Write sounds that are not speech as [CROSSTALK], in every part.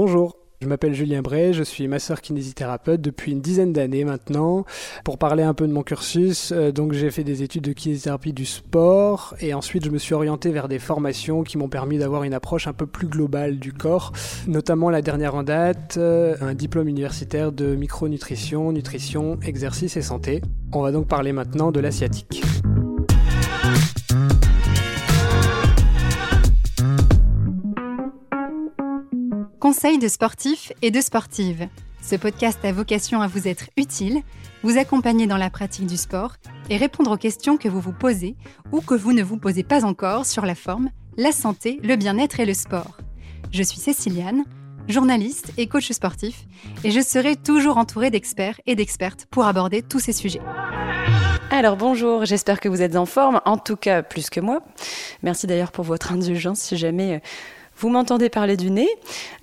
Bonjour. Je m'appelle Julien Bray, je suis masseur kinésithérapeute depuis une dizaine d'années maintenant. Pour parler un peu de mon cursus, euh, donc j'ai fait des études de kinésithérapie du sport et ensuite je me suis orienté vers des formations qui m'ont permis d'avoir une approche un peu plus globale du corps, notamment la dernière en date, euh, un diplôme universitaire de micronutrition, nutrition, exercice et santé. On va donc parler maintenant de l'asiatique. Conseils de sportifs et de sportives. Ce podcast a vocation à vous être utile, vous accompagner dans la pratique du sport et répondre aux questions que vous vous posez ou que vous ne vous posez pas encore sur la forme, la santé, le bien-être et le sport. Je suis Céciliane, journaliste et coach sportif, et je serai toujours entourée d'experts et d'expertes pour aborder tous ces sujets. Alors bonjour, j'espère que vous êtes en forme, en tout cas plus que moi. Merci d'ailleurs pour votre indulgence si jamais euh, vous m'entendez parler du nez.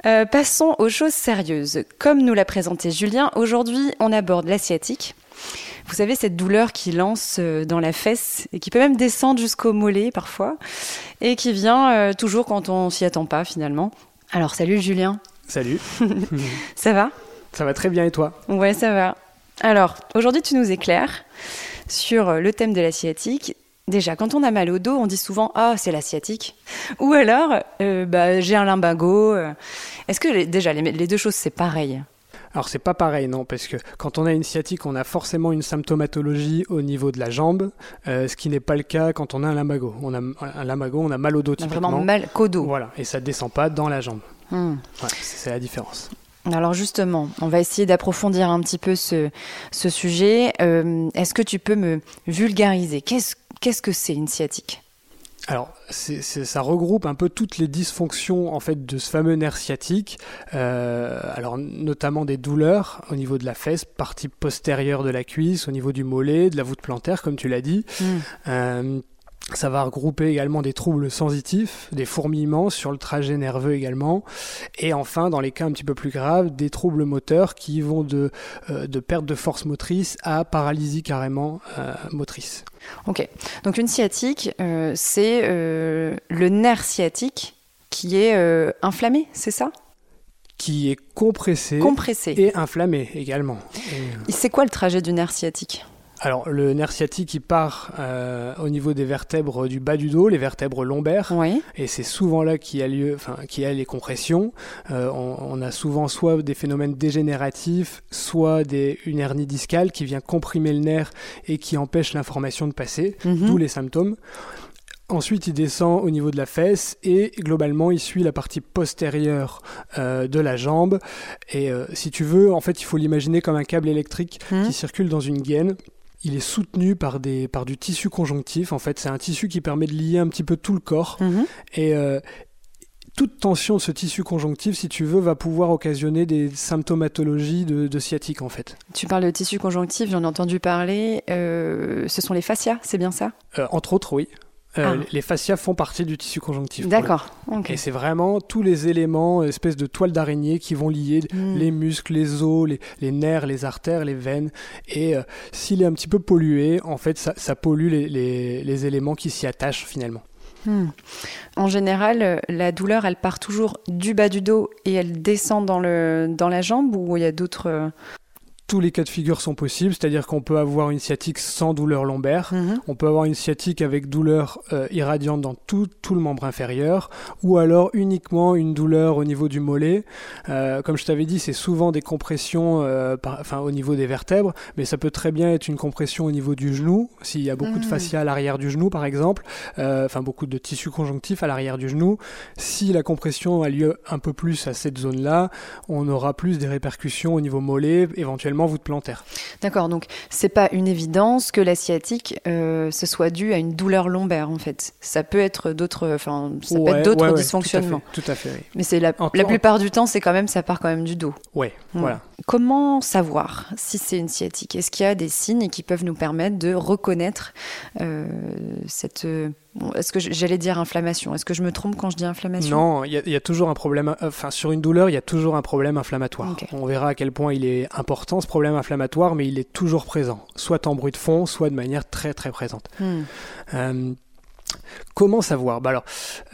Euh, passons aux choses sérieuses. Comme nous l'a présenté Julien, aujourd'hui on aborde l'asiatique. Vous savez, cette douleur qui lance euh, dans la fesse et qui peut même descendre jusqu'au mollet parfois et qui vient euh, toujours quand on s'y attend pas finalement. Alors salut Julien. Salut. [LAUGHS] ça va? Ça va très bien et toi? Ouais, ça va. Alors, aujourd'hui tu nous éclaires sur le thème de l'asiatique Déjà, quand on a mal au dos, on dit souvent Ah, c'est l'asiatique. Ou alors, euh, bah, j'ai un lumbago. Est-ce que déjà, les, deux choses, c'est pareil? Alors c'est pas pareil, non, parce que quand on a une sciatique, on a forcément une symptomatologie au niveau de la jambe, euh, ce qui n'est pas le cas quand on a un lumbago. On a un lumbago, on a mal au dos typiquement. Vraiment mal qu'au dos. Voilà, et ça descend pas dans la jambe. Hmm. c'est la différence. Alors justement, on va essayer d'approfondir un petit peu ce, sujet. Euh, est-ce que tu peux me vulgariser? Qu'est-ce Qu'est-ce que c'est une sciatique? Alors, ça regroupe un peu toutes les dysfonctions en fait de ce fameux nerf sciatique. Euh, alors, notamment des douleurs au niveau de la fesse, partie postérieure de la cuisse, au niveau du mollet, de la voûte plantaire, comme tu l'as dit. Hmm. Euh, ça va regrouper également des troubles sensitifs, des fourmillements sur le trajet nerveux également, et enfin, dans les cas un petit peu plus graves, des troubles moteurs qui vont de, euh, de perte de force motrice à paralysie carrément euh, motrice. Ok, donc une sciatique, euh, c'est le nerf sciatique qui est inflammé, c'est ça? Qui est compressé, compressé. et inflammé également. C'est quoi le trajet du nerf sciatique? Alors, le nerf sciatique, il part euh, au niveau des vertèbres du bas du dos, les vertèbres lombaires. Et c'est souvent là qu'il y a lieu, enfin, qu'il y a les compressions. Euh, on, a souvent soit des phénomènes dégénératifs, soit des, une hernie discale qui vient comprimer le nerf et qui empêche l'information de passer, mhm. d'où les symptômes. Ensuite, il descend au niveau de la fesse et globalement, il suit la partie postérieure euh, de la jambe. Et si tu veux, en fait, il faut l'imaginer comme un câble électrique mhm. qui circule dans une gaine il est soutenu par, des, par du tissu conjonctif. En fait, c'est un tissu qui permet de lier un petit peu tout le corps. Mhm. Et euh, toute tension de ce tissu conjonctif, si tu veux, va pouvoir occasionner des symptomatologies de, sciatique, en fait. Tu parles de tissu conjonctif, j'en ai entendu parler. Euh, ce sont les fascias, c'est bien ça? Euh, Entre autres, oui. Euh, ah. Les fascias font partie du tissu conjonctif. D'accord. Et c'est vraiment tous les éléments, espèce de toile d'araignée qui vont lier hmm. les muscles, les os, les, nerfs, les artères, les veines. Et euh, s'il est un petit peu pollué, en fait, ça, pollue les, éléments qui s'y attachent finalement. Hmm. En général, euh, la douleur, elle part toujours du bas du dos et elle descend dans, le, dans la jambe ou il y a d'autres tous les cas de figure sont possibles, c'est-à-dire qu'on peut avoir une sciatique sans douleur lombaire, mhm. on peut avoir une sciatique avec douleur euh, irradiante dans tout, tout, le membre inférieur, ou alors uniquement une douleur au niveau du mollet. Euh, comme je t'avais dit, c'est souvent des compressions euh, enfin, au niveau des vertèbres, mais ça peut très bien être une compression au niveau du genou, s'il y a beaucoup de mhm. fascia à l'arrière du genou par exemple, enfin beaucoup de tissu conjonctif à l'arrière du genou. Si la compression a lieu un peu plus à cette zone-là, on aura plus des répercussions au niveau mollet, éventuellement vous plantaire. D'accord, donc c'est pas une évidence que la sciatique euh, ce soit dû à une douleur lombaire en fait. Ça peut être d'autres, enfin ça peut être d'autres dysfonctionnements. Tout à fait. oui. Mais c'est la, la plupart du temps c'est quand même ça part quand même du dos. Ouais, voilà. Comment savoir si c'est une sciatique? Est-ce qu'il y a des signes qui peuvent nous permettre de reconnaître euh, cette est-ce que j'allais dire inflammation? Est-ce que je me trompe quand je dis inflammation? Non, il y, a toujours un problème. Enfin, sur une douleur, il y a toujours un problème inflammatoire. On verra à quel point il est important ce problème inflammatoire, mais il est toujours présent, soit en bruit de fond, soit de manière très très présente. Hmm. Euh, Comment savoir? Bah alors,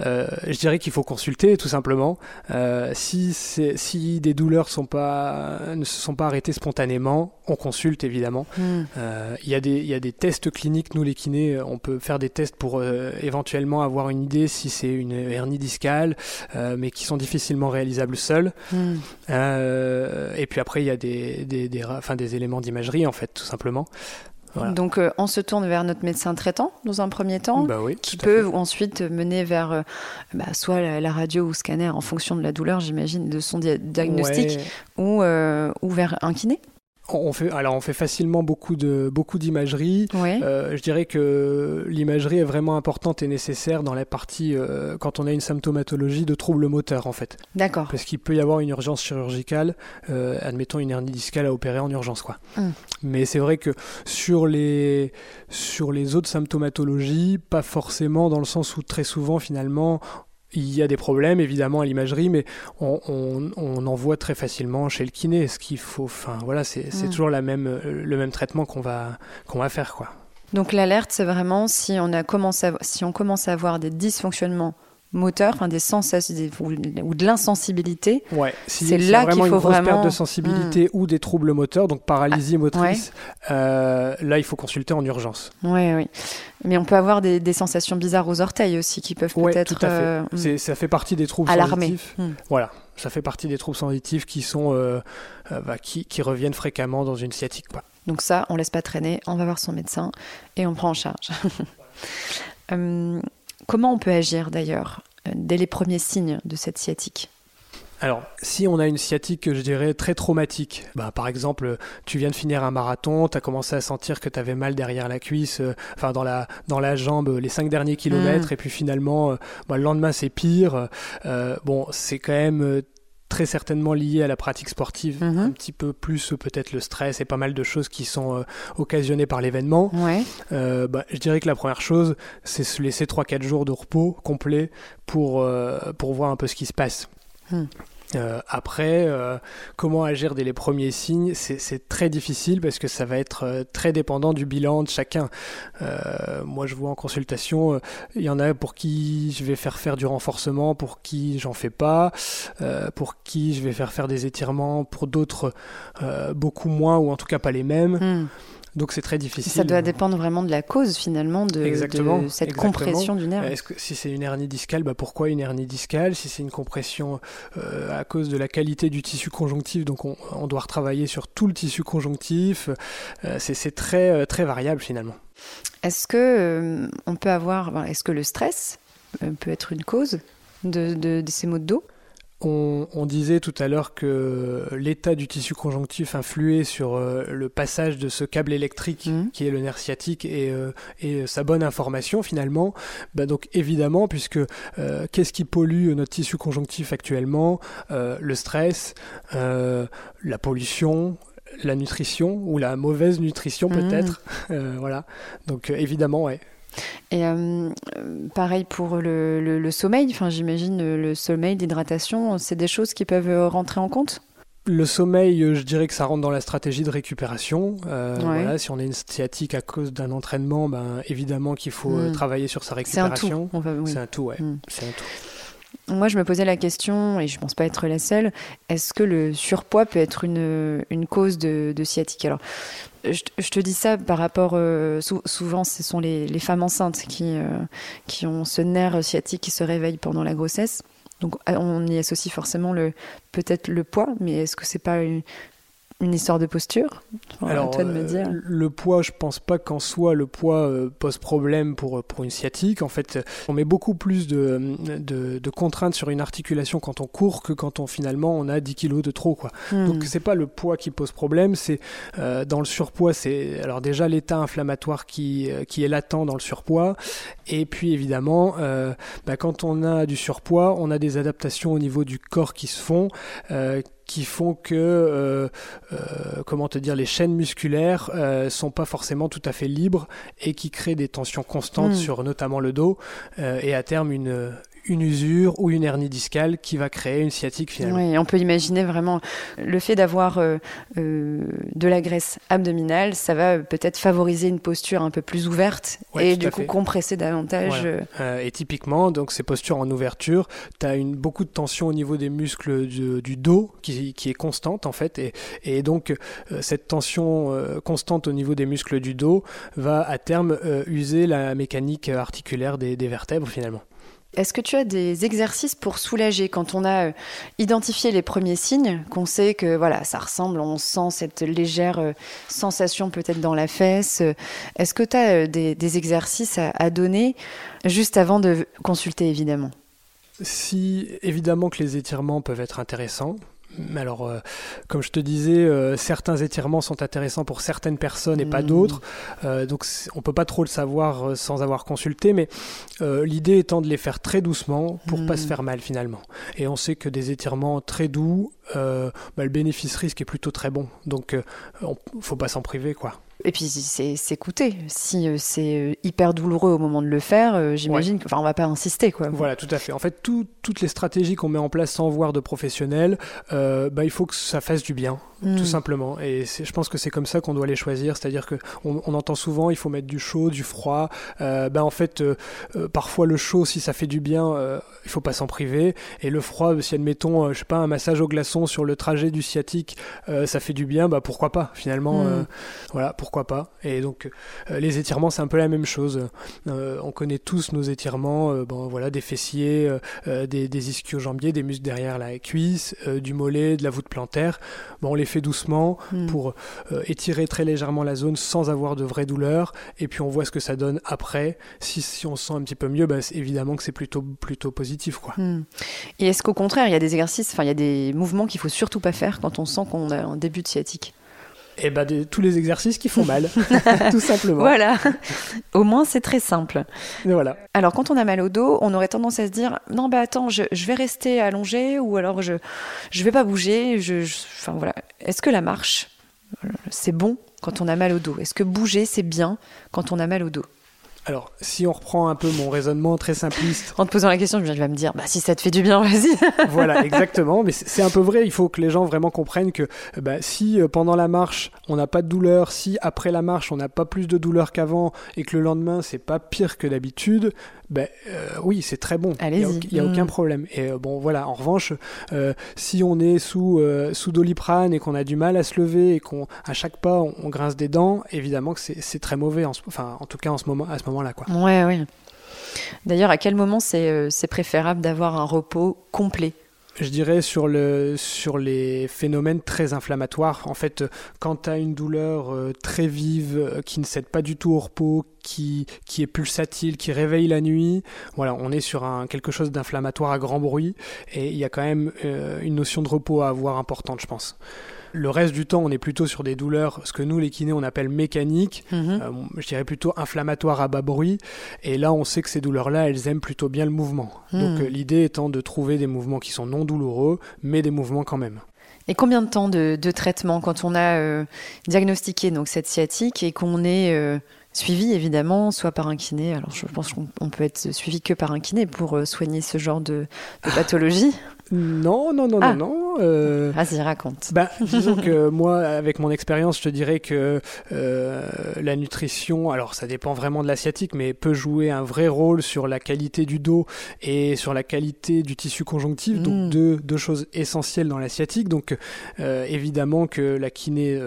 euh, je dirais qu'il faut consulter tout simplement. Euh, si, si des douleurs sont pas, ne se sont pas arrêtées spontanément, on consulte évidemment. Hmm. Euh, il y, a des, y a des tests cliniques, nous les kinés, on peut faire des tests pour éventuellement avoir une idée si c'est une hernie discale, mais qui sont difficilement réalisables seuls. Hmm. et puis après, il y a des, des, des, enfin, des éléments d'imagerie en fait, tout simplement. Donc euh, on se tourne vers notre médecin traitant dans un premier temps, bah qui peut ensuite mener vers euh, bah, soit la, radio ou scanner en fonction de la douleur, j'imagine, de son diagnostic, ou, euh, ou vers un kiné on fait, alors on fait facilement beaucoup de beaucoup d'imagerie. Euh, je dirais que l'imagerie est vraiment importante et nécessaire dans la partie euh, quand on a une symptomatologie de troubles moteurs en fait. D'accord. Parce qu'il peut y avoir une urgence chirurgicale, euh, admettons une hernie discale à opérer en urgence quoi. Hum. Mais c'est vrai que sur les sur les autres symptomatologies, pas forcément dans le sens où très souvent finalement il y a des problèmes évidemment à l'imagerie, mais on, en voit très facilement chez le kiné. Ce qu'il faut, enfin voilà, c'est mm. toujours la même, le même traitement qu'on va, qu'on va faire quoi. Donc l'alerte, c'est vraiment si on a commencé, si on commence à avoir des dysfonctionnements moteur, enfin des sensations ou de l'insensibilité. Ouais, c'est là qu'il faut une vraiment perte de sensibilité hmm. ou des troubles moteurs, donc paralysie ah, motrice. Euh, là, il faut consulter en urgence. Oui, oui. Mais on peut avoir des, sensations bizarres aux orteils aussi qui peuvent peut-être. Tout à fait. Euh. Ça fait partie des troubles sensitifs. Hmm. Voilà, ça fait partie des troubles sensitifs qui sont euh, bah, qui, qui, reviennent fréquemment dans une sciatique. Quoi. Donc ça, on laisse pas traîner, on va voir son médecin et on prend en charge. [LAUGHS] Comment on peut agir d'ailleurs euh, dès les premiers signes de cette sciatique alors, si on a une sciatique, je dirais, très traumatique, bah, par exemple, tu viens de finir un marathon, tu as commencé à sentir que tu avais mal derrière la cuisse, euh, enfin dans la, dans la jambe les cinq derniers kilomètres, mmh. et puis finalement, euh, bah, le lendemain c'est pire, bon, c'est quand même très certainement lié à la pratique sportive, mhm. un petit peu plus peut-être le stress et pas mal de choses qui sont euh, occasionnées par l'événement. Euh, bah, je dirais que la première chose, c'est se laisser 3-4 jours de repos complet pour, euh, pour voir un peu ce qui se passe. Euh, après, euh, comment agir dès les premiers signes, c'est très difficile parce que ça va être euh, très dépendant du bilan de chacun. moi, je vois en consultation, il y en a pour qui je vais faire faire du renforcement, pour qui j'en fais pas, pour qui je vais faire faire des étirements, pour d'autres beaucoup moins ou en tout cas pas les mêmes. Hmm. Donc c'est très difficile. Ça doit dépendre vraiment de la cause finalement de, cette compression du nerf. Est-ce que si c'est une hernie discale, bah pourquoi une hernie discale? Si c'est une compression euh, à cause de la qualité du tissu conjonctif, donc on, doit retravailler sur tout le tissu conjonctif. Euh, c'est très euh, très variable finalement. Est-ce que on peut avoir, est-ce que le stress peut être une cause de, de ces maux de dos? On, disait tout à l'heure que l'état du tissu conjonctif influait sur euh, le passage de ce câble électrique mmh. qui est le nerf sciatique et, euh, sa bonne information finalement. Bah donc évidemment, puisque euh, qu'est-ce qui pollue notre tissu conjonctif actuellement? Le stress, la pollution, la nutrition ou la mauvaise nutrition mmh. peut-être. voilà. Donc évidemment, ouais. Et euh, pareil pour le, sommeil, enfin, j'imagine le sommeil, l'hydratation, c'est des choses qui peuvent rentrer en compte? Le sommeil, je dirais que ça rentre dans la stratégie de récupération. Euh, voilà, si on a une sciatique à cause d'un entraînement, ben, évidemment qu'il faut euh, hmm. travailler sur sa récupération. C'est un tout. ouais. Hmm. C'est un tout. Moi, je me posais la question, et je ne pense pas être la seule, est-ce que le surpoids peut être une, cause de, sciatique? Alors, je, te dis ça par rapport, euh, souvent ce sont les, femmes enceintes qui, euh, qui ont ce nerf sciatique qui se réveille pendant la grossesse. Donc on y associe forcément peut-être le poids, mais est-ce que c'est pas une, une histoire de posture Alors, toi de me dire. Euh, le poids, je pense pas qu'en soi le poids euh, pose problème pour, pour une sciatique. En fait, on met beaucoup plus de, de, contraintes sur une articulation quand on court que quand on finalement on a 10 kilos de trop. Quoi. Hmm. Donc c'est pas le poids qui pose problème, c'est euh, dans le surpoids, c'est alors déjà l'état inflammatoire qui, qui est latent dans le surpoids. Et puis évidemment, bah, quand on a du surpoids, on a des adaptations au niveau du corps qui se font qui font que, euh, euh, comment te dire, les chaînes musculaires euh, sont pas forcément tout à fait libres et qui créent des tensions constantes hmm. sur notamment le dos et à terme une, une usure ou une hernie discale qui va créer une sciatique finalement. Oui, on peut imaginer vraiment le fait d'avoir euh, euh, de la graisse abdominale, ça va peut-être favoriser une posture un peu plus ouverte et du coup compresser davantage. Euh. et typiquement, donc ces postures en ouverture, tu as une, beaucoup de tension au niveau des muscles du, dos qui, qui, est constante en fait et, et donc cette tension constante au niveau des muscles du dos va à terme user la mécanique articulaire des vertèbres finalement. Est-ce que tu as des exercices pour soulager quand on a euh, identifié les premiers signes, qu'on sait que voilà, ça ressemble, on sent cette légère euh, sensation peut-être dans la fesse Est-ce que tu as euh, des, exercices à, donner juste avant de consulter évidemment? Si évidemment que les étirements peuvent être intéressants, alors, euh, comme je te disais, euh, certains étirements sont intéressants pour certaines personnes et pas mmh. d'autres. Euh, donc, on peut pas trop le savoir sans avoir consulté, mais l'idée étant de les faire très doucement pour ne pas se mmh. faire mal finalement. Et on sait que des étirements très doux, bah, le bénéfice-risque est plutôt très bon. Donc, ne faut pas s'en priver, quoi. Et puis c'est coûté. Si euh, c'est euh, hyper douloureux au moment de le faire, euh, j'imagine qu'on enfin, va pas insister. Quoi. Voilà, tout à fait. En fait, toutes les stratégies qu'on met en place sans voir de professionnels, bah, il faut que ça fasse du bien tout hmm. simplement. Et je pense que c'est comme ça qu'on doit les choisir, c'est-à-dire que on, entend souvent il faut mettre du chaud, du froid. Euh, ben en fait, euh, euh, parfois le chaud, si ça fait du bien, euh, il faut pas s'en priver. Et le froid, si admettons, je sais pas, un massage au glaçon sur le trajet du sciatique, ça fait du bien, bah pourquoi pas Finalement, hmm. voilà, pourquoi pas. Et donc les étirements, c'est un peu la même chose. on connaît tous nos étirements, bon voilà, des fessiers, des, des ischio-jambiers, des muscles derrière la cuisse, du mollet, de la voûte plantaire. Bon, on les fait doucement hmm. pour euh, étirer très légèrement la zone sans avoir de vraie douleur. Et puis on voit ce que ça donne après. Si, si on se sent un petit peu mieux, bah, évidemment que c'est plutôt, plutôt positif. Quoi. Hmm. Et est-ce qu'au contraire, il y a des exercices, enfin il y a des mouvements qu'il faut surtout pas faire quand on sent qu'on a un début de sciatique? Eh ben, tous les exercices qui font mal, [LAUGHS] tout simplement. Voilà. Au moins, c'est très simple. voilà. Alors, quand on a mal au dos, on aurait tendance à se dire non, bah attends, je, vais rester allongé ou alors je je vais pas bouger. Je, enfin voilà. Est-ce que la marche, c'est bon quand on a mal au dos? Est-ce que bouger, c'est bien quand on a mal au dos? Alors, si on reprend un peu mon raisonnement très simpliste. [LAUGHS] En te posant la question, je vais me dire, bah, si ça te fait du bien, [LAUGHS] vas-y. voilà, exactement. Mais c'est un peu vrai. Il faut que les gens vraiment comprennent que bah, si euh, pendant la marche, on n'a pas de douleur, si après la marche, on n'a pas plus de douleur qu'avant et que le lendemain, c'est pas pire que d'habitude, ben euh, oui, c'est très bon. Il n'y a, aucun mm. problème. Et euh, bon, voilà. En revanche, euh, si on est sous sous doliprane et qu'on a du mal à se lever et qu'on à chaque pas on, grince des dents, évidemment que c'est très mauvais. En, enfin, en tout cas, en ce moment, à ce moment-là, quoi. Ouais, oui. D'ailleurs, à quel moment c'est préférable d'avoir un repos complet? Je dirais sur, le, sur les phénomènes très inflammatoires. En fait, quand tu as une douleur euh, très vive, euh, qui ne cède pas du tout au repos, qui, qui est pulsatile, qui réveille la nuit, voilà, on est sur un, quelque chose d'inflammatoire à grand bruit. Et il y a quand même euh, une notion de repos à avoir importante, je pense. Le reste du temps, on est plutôt sur des douleurs, ce que nous, les kinés, on appelle mécaniques, mhm. euh, je dirais plutôt inflammatoires à bas bruit. Et là, on sait que ces douleurs-là, elles aiment plutôt bien le mouvement. Mhm. Donc euh, l'idée étant de trouver des mouvements qui sont non douloureux, mais des mouvements quand même. Et combien de temps de, traitement quand on a euh, diagnostiqué donc cette sciatique et qu'on est suivi évidemment soit par un kiné? Alors je pense qu'on peut être suivi que par un kiné pour soigner ce genre de, de pathologie. Non, non, non, non, ah. Euh, Vas-y, raconte. Ben, disons que [LAUGHS] moi, avec mon expérience, je te dirais que euh, la nutrition, alors ça dépend vraiment de l'asiatique, mais peut jouer un vrai rôle sur la qualité du dos et sur la qualité du tissu conjonctif. Donc mm. deux, deux choses essentielles dans l'asiatique. Donc euh, évidemment que la kiné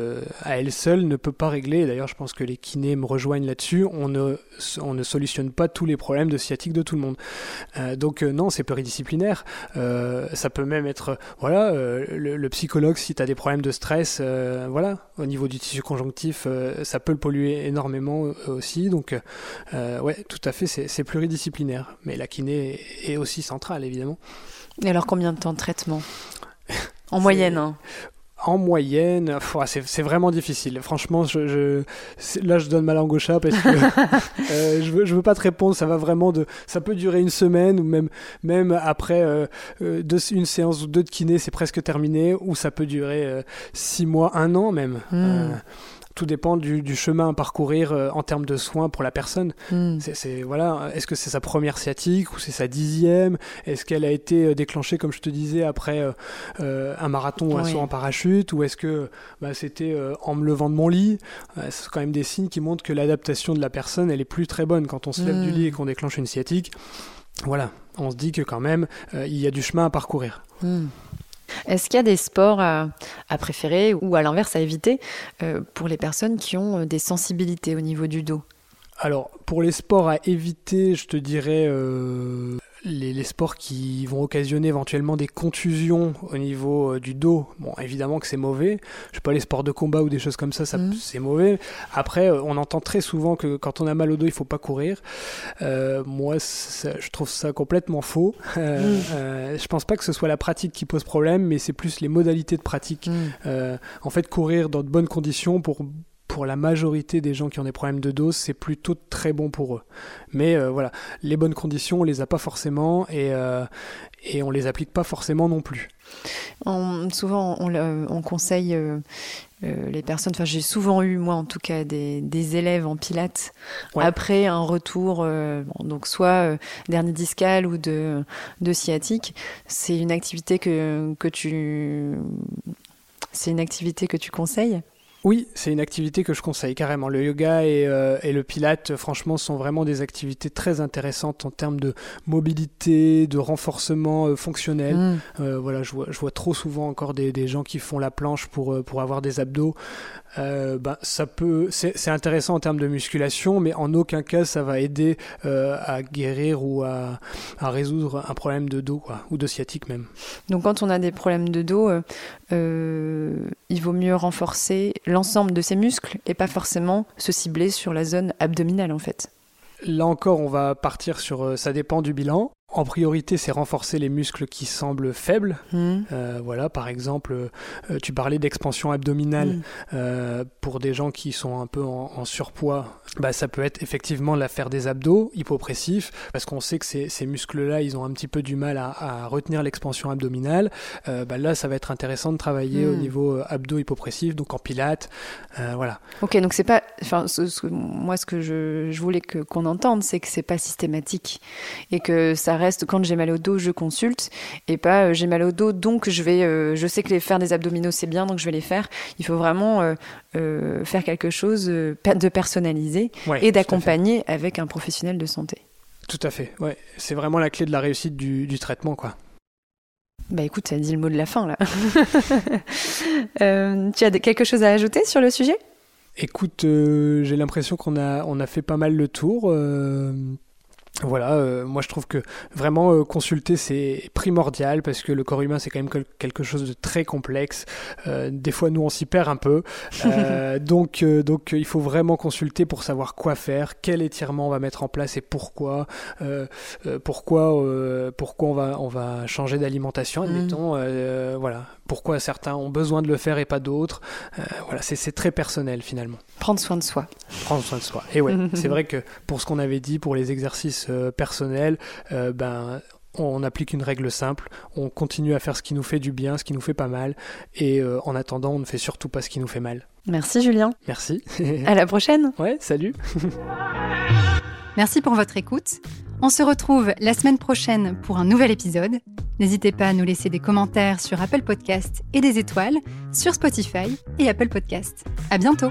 à elle seule ne peut pas régler. D'ailleurs, je pense que les kinés me rejoignent là-dessus. On ne, on ne solutionne pas tous les problèmes de sciatique de tout le monde. Donc non, c'est pluridisciplinaire. Ça peut même être, voilà, euh, le, psychologue, si tu as des problèmes de stress, euh, voilà, au niveau du tissu conjonctif, euh, ça peut le polluer énormément aussi. Donc, ouais, tout à fait, c'est pluridisciplinaire. Mais la kiné est aussi centrale, évidemment. Et alors, combien de temps de traitement? [LAUGHS] En moyenne hein en moyenne, c'est vraiment difficile. Franchement, je, là, je donne ma langue au chat parce que [LAUGHS] euh, je, veux, je veux pas te répondre. Ça va vraiment de, ça peut durer une semaine ou même, même après euh, euh, une séance ou deux de kiné, c'est presque terminé. Ou ça peut durer six mois, un an même. Hmm. Tout dépend du, chemin à parcourir euh, en termes de soins pour la personne. Hmm. C'est, voilà, est-ce que c'est sa première sciatique ou c'est sa dixième? Est-ce qu'elle a été euh, déclenchée, comme je te disais, après euh, un marathon ou un saut en parachute? Ou est-ce que bah, c'était en me levant de mon lit? C'est quand même des signes qui montrent que l'adaptation de la personne, elle est plus très bonne quand on se lève du hmm. lit et qu'on déclenche une sciatique. Voilà, on se dit que quand même, il y a du chemin à parcourir. Hmm. Est-ce qu'il y a des sports à, préférer ou à l'inverse à éviter euh, pour les personnes qui ont euh, des sensibilités au niveau du dos? Alors, pour les sports à éviter, je te dirais euh, les, sports qui vont occasionner éventuellement des contusions au niveau euh, du dos, bon, évidemment que c'est mauvais. Je sais pas, les sports de combat ou des choses comme ça, ça mmh. c'est mauvais. Après, euh, on entend très souvent que quand on a mal au dos, il faut pas courir. Euh, moi, je trouve ça complètement faux. Mmh. [LAUGHS] je pense pas que ce soit la pratique qui pose problème, mais c'est plus les modalités de pratique. Mmh. en fait, courir dans de bonnes conditions pour pour la majorité des gens qui ont des problèmes de dose, c'est plutôt très bon pour eux. Mais euh, voilà, les bonnes conditions, on les a pas forcément et, euh, et on les applique pas forcément non plus. souvent, on, conseille euh, les personnes, enfin j'ai souvent eu, moi en tout cas, des, des élèves en pilates après un retour, donc soit dernier discal ou de, de sciatique. C'est une activité que, que tu... C'est une activité que tu conseilles? Oui, c'est une activité que je conseille carrément. Le yoga et, euh, et, le pilate, franchement, sont vraiment des activités très intéressantes en termes de mobilité, de renforcement euh, fonctionnel. Mm. Euh, voilà, je vois, je vois trop souvent encore des, des, gens qui font la planche pour, pour avoir des abdos. Ben, ça peut, c'est intéressant en termes de musculation, mais en aucun cas ça va aider à guérir ou à, à, résoudre un problème de dos, quoi, ou de sciatique même. Donc quand on a des problèmes de dos, il vaut mieux renforcer l'ensemble de ses muscles et pas forcément se cibler sur la zone abdominale en fait. Là encore, on va partir sur euh, ça dépend du bilan. En priorité, c'est renforcer les muscles qui semblent faibles. Mmh. Euh, voilà, par exemple, euh, tu parlais d'expansion abdominale mmh. euh, pour des gens qui sont un peu en, surpoids. Bah, ça peut être effectivement l'affaire des abdos hypopressifs, parce qu'on sait que ces, ces muscles-là, ils ont un petit peu du mal à, retenir l'expansion abdominale. Bah, là, ça va être intéressant de travailler au mmh. niveau abdo hypopressif, donc en pilates. voilà. Ok, donc c'est pas. Enfin, moi, ce que je, je voulais qu'on entende, c'est que c'est pas systématique et que ça reste quand j'ai mal au dos, je consulte et pas euh, j'ai mal au dos, donc je vais, euh, je sais que les faire des abdominaux c'est bien, donc je vais les faire. Il faut vraiment euh, faire quelque chose de personnalisé et d'accompagner avec un professionnel de santé. Tout à fait, ouais. C'est vraiment la clé de la réussite du, traitement, quoi. Bah écoute, ça dit le mot de la fin là. [LAUGHS] tu as quelque chose à ajouter sur le sujet? Écoute, j'ai l'impression qu'on a, on a fait pas mal le tour. Voilà, euh, moi je trouve que vraiment euh, consulter c'est primordial parce que le corps humain c'est quand même quelque chose de très complexe. Euh, des fois nous on s'y perd un peu, [LAUGHS] donc donc il faut vraiment consulter pour savoir quoi faire, quel étirement on va mettre en place et pourquoi, pourquoi pourquoi on va on va changer d'alimentation, mmh. admettons, voilà, pourquoi certains ont besoin de le faire et pas d'autres. voilà, c'est très personnel finalement. Prendre soin de soi. Prendre soin de soi. Et ouais, [LAUGHS] c'est vrai que pour ce qu'on avait dit pour les exercices euh, personnel, euh, ben on applique une règle simple, on continue à faire ce qui nous fait du bien, ce qui nous fait pas mal, et euh, en attendant, on ne fait surtout pas ce qui nous fait mal. Merci Julien. Merci. à la prochaine. [LAUGHS] Ouais, salut. [LAUGHS] Merci pour votre écoute. On se retrouve la semaine prochaine pour un nouvel épisode. N'hésitez pas à nous laisser des commentaires sur Apple Podcast et des étoiles sur Spotify et Apple Podcast. À bientôt.